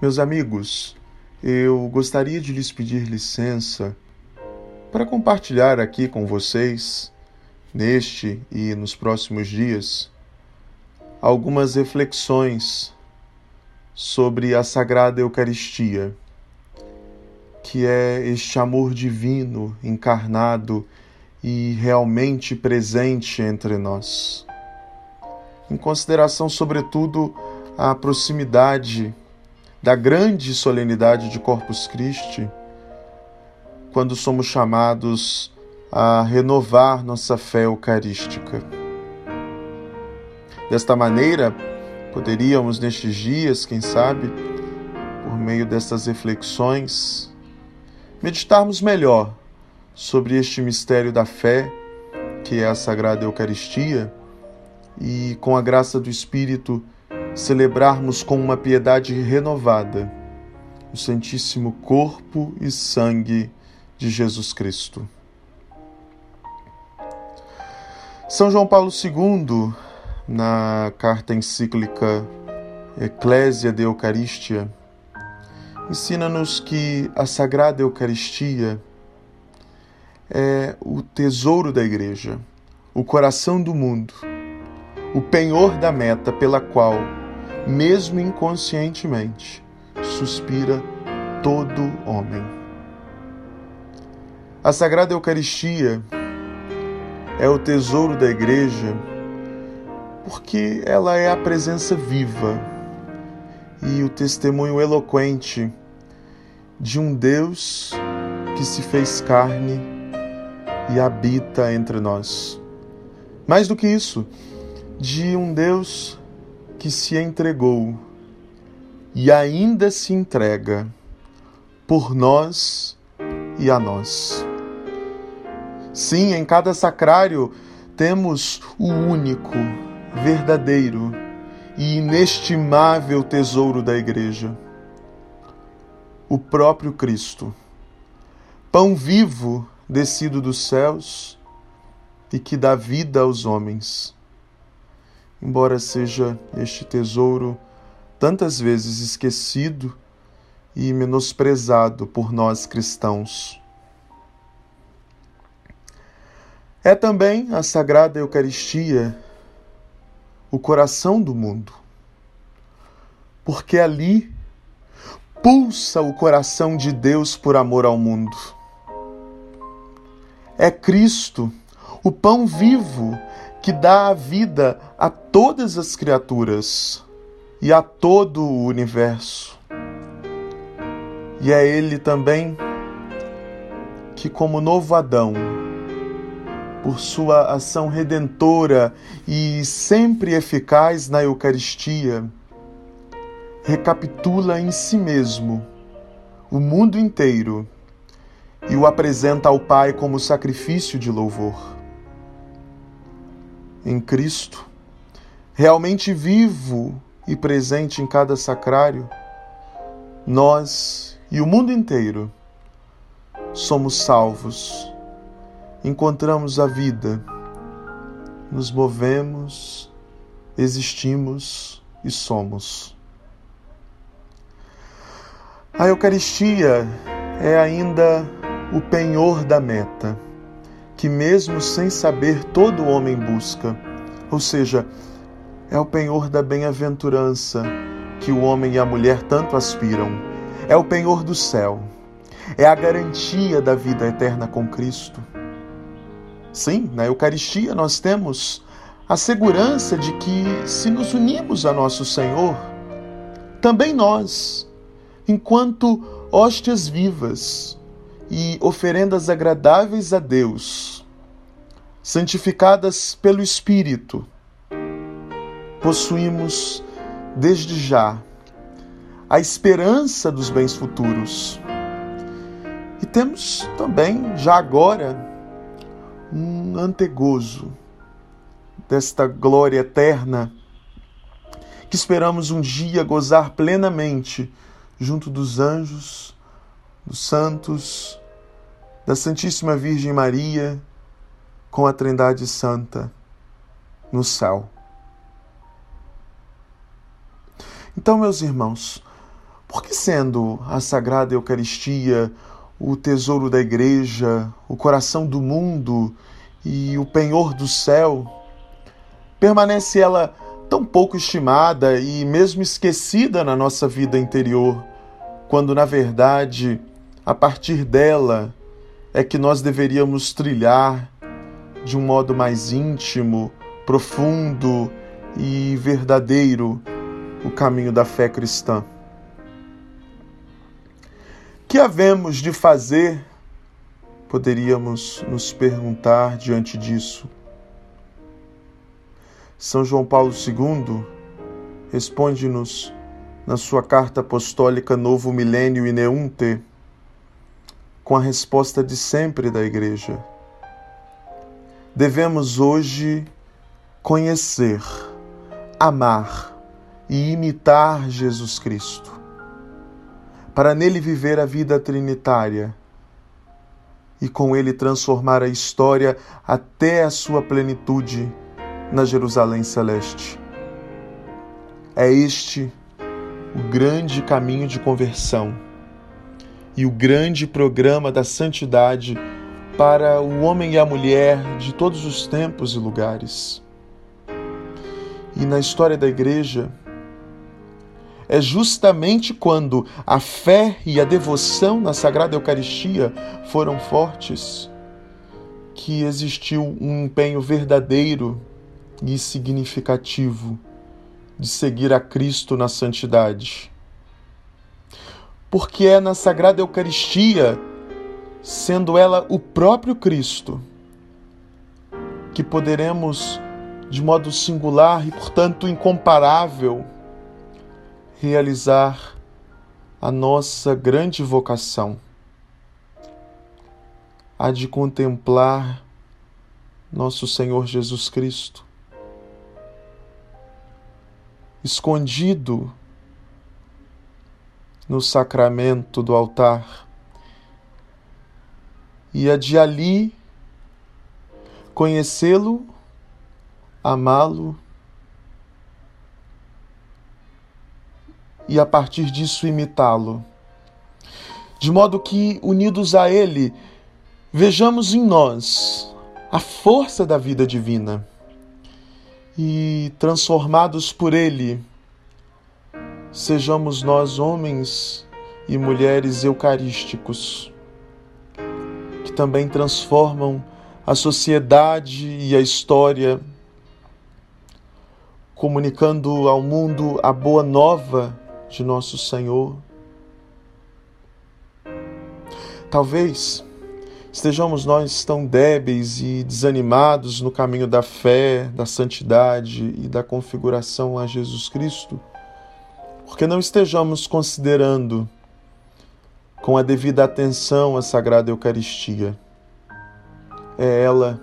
Meus amigos, eu gostaria de lhes pedir licença para compartilhar aqui com vocês, neste e nos próximos dias, algumas reflexões sobre a Sagrada Eucaristia, que é este amor divino encarnado e realmente presente entre nós. Em consideração, sobretudo, a proximidade da grande solenidade de Corpus Christi, quando somos chamados a renovar nossa fé eucarística. Desta maneira, poderíamos nestes dias, quem sabe, por meio destas reflexões, meditarmos melhor sobre este mistério da fé, que é a Sagrada Eucaristia, e com a graça do Espírito, celebrarmos com uma piedade renovada o Santíssimo Corpo e Sangue de Jesus Cristo. São João Paulo II, na carta encíclica Ecclesia de Eucaristia, ensina-nos que a Sagrada Eucaristia é o tesouro da Igreja, o coração do mundo, o penhor da meta pela qual mesmo inconscientemente, suspira todo homem. A Sagrada Eucaristia é o tesouro da Igreja porque ela é a presença viva e o testemunho eloquente de um Deus que se fez carne e habita entre nós. Mais do que isso, de um Deus que se entregou e ainda se entrega por nós e a nós. Sim, em cada sacrário temos o único, verdadeiro e inestimável tesouro da Igreja, o próprio Cristo, pão vivo descido dos céus e que dá vida aos homens embora seja este tesouro tantas vezes esquecido e menosprezado por nós cristãos. É também a Sagrada Eucaristia o coração do mundo, porque ali pulsa o coração de Deus por amor ao mundo. É Cristo, o pão vivo que dá a vida a todas as criaturas e a todo o universo. E é Ele também que, como novo Adão, por sua ação redentora e sempre eficaz na Eucaristia, recapitula em si mesmo o mundo inteiro e o apresenta ao Pai como sacrifício de louvor em Cristo, realmente vivo e presente em cada sacrário, nós e o mundo inteiro somos salvos, encontramos a vida, nos movemos, existimos e somos. A Eucaristia é ainda o penhor da meta que, mesmo sem saber, todo homem busca. Ou seja, é o penhor da bem-aventurança que o homem e a mulher tanto aspiram. É o penhor do céu. É a garantia da vida eterna com Cristo. Sim, na Eucaristia nós temos a segurança de que, se nos unimos a nosso Senhor, também nós, enquanto hóstias vivas, e oferendas agradáveis a Deus, santificadas pelo Espírito, possuímos desde já a esperança dos bens futuros. E temos também, já agora, um antegozo desta glória eterna que esperamos um dia gozar plenamente junto dos anjos dos santos, da Santíssima Virgem Maria, com a Trindade Santa no céu. Então, meus irmãos, por que sendo a Sagrada Eucaristia o tesouro da igreja, o coração do mundo e o penhor do céu, permanece ela tão pouco estimada e mesmo esquecida na nossa vida interior, quando na verdade, a partir dela é que nós deveríamos trilhar de um modo mais íntimo, profundo e verdadeiro o caminho da fé cristã. Que havemos de fazer? Poderíamos nos perguntar diante disso. São João Paulo II responde-nos na sua carta apostólica Novo Milênio e Neunte com a resposta de sempre da Igreja. Devemos hoje conhecer, amar e imitar Jesus Cristo, para nele viver a vida trinitária e com ele transformar a história até a sua plenitude na Jerusalém Celeste. É este o grande caminho de conversão e o grande programa da santidade para o homem e a mulher de todos os tempos e lugares. E na história da igreja, é justamente quando a fé e a devoção na Sagrada Eucaristia foram fortes que existiu um empenho verdadeiro e significativo de seguir a Cristo na santidade. Porque é na Sagrada Eucaristia, sendo ela o próprio Cristo, que poderemos, de modo singular e, portanto, incomparável, realizar a nossa grande vocação, a de contemplar nosso Senhor Jesus Cristo escondido no sacramento do altar. E é de ali conhecê-lo, amá-lo e a partir disso imitá-lo. De modo que, unidos a Ele, vejamos em nós a força da vida divina e transformados por Ele, sejamos nós homens e mulheres eucarísticos, que também transformam a sociedade e a história, comunicando ao mundo a boa nova de nosso Senhor. Talvez estejamos nós tão débeis e desanimados no caminho da fé, da santidade e da configuração a Jesus Cristo, porque não estejamos considerando com a devida atenção a Sagrada Eucaristia. É ela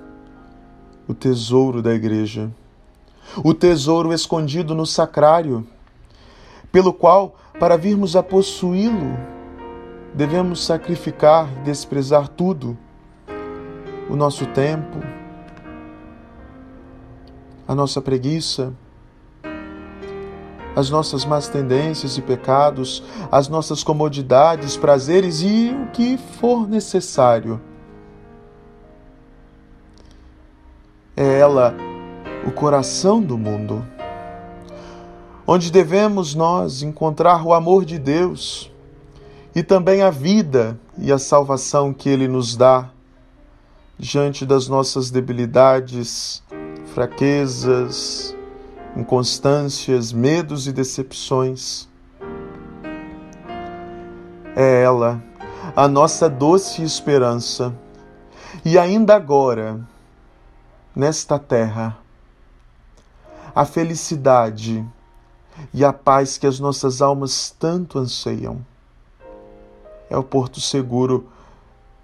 o tesouro da Igreja, o tesouro escondido no sacrário, pelo qual, para virmos a possuí-lo, devemos sacrificar e desprezar tudo: o nosso tempo, a nossa preguiça, as nossas más tendências e pecados, as nossas comodidades, prazeres e o que for necessário. É ela o coração do mundo, onde devemos nós encontrar o amor de Deus e também a vida e a salvação que Ele nos dá diante das nossas debilidades, fraquezas, inconstâncias, medos e decepções. É ela, a nossa doce esperança, e ainda agora, nesta terra, a felicidade e a paz que as nossas almas tanto anseiam é o porto seguro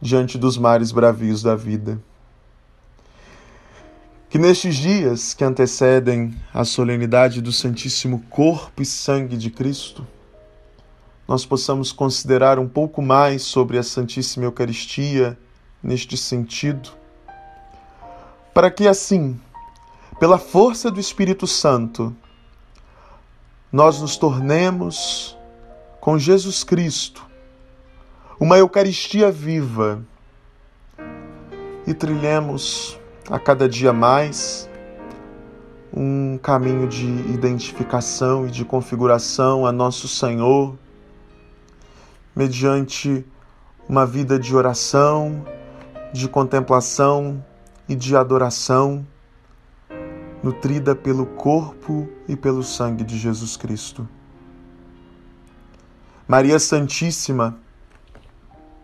diante dos mares bravios da vida. Que nestes dias que antecedem a solenidade do Santíssimo Corpo e Sangue de Cristo, nós possamos considerar um pouco mais sobre a Santíssima Eucaristia neste sentido, para que assim, pela força do Espírito Santo, nós nos tornemos com Jesus Cristo uma Eucaristia viva e trilhemos a cada dia mais um caminho de identificação e de configuração a nosso Senhor, mediante uma vida de oração, de contemplação e de adoração, nutrida pelo corpo e pelo sangue de Jesus Cristo. Maria Santíssima,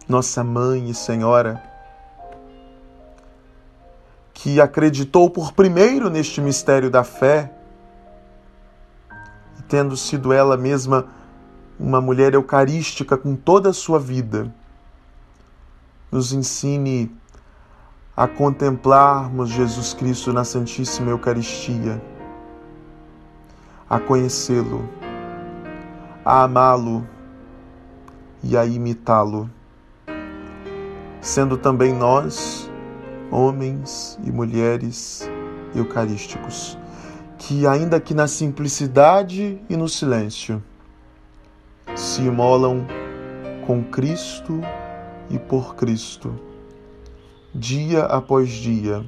nossa mãe e Senhora, que acreditou por primeiro neste mistério da fé, e tendo sido ela mesma uma mulher eucarística com toda a sua vida, nos ensine a contemplarmos Jesus Cristo na Santíssima Eucaristia, a conhecê-lo, a amá-lo e a imitá-lo sendo também nós, homens e mulheres eucarísticos, que, ainda que na simplicidade e no silêncio, se imolam com Cristo e por Cristo, dia após dia,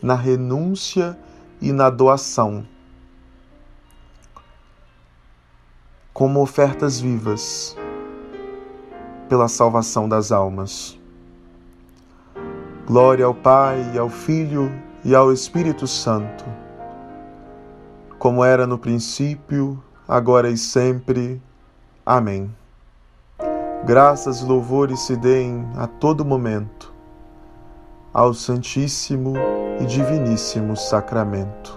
na renúncia e na doação, como ofertas vivas pela salvação das almas. Glória ao Pai, ao Filho e ao Espírito Santo, como era no princípio, agora e sempre. Amém. Graças e louvores se deem a todo momento ao Santíssimo e Diviníssimo Sacramento.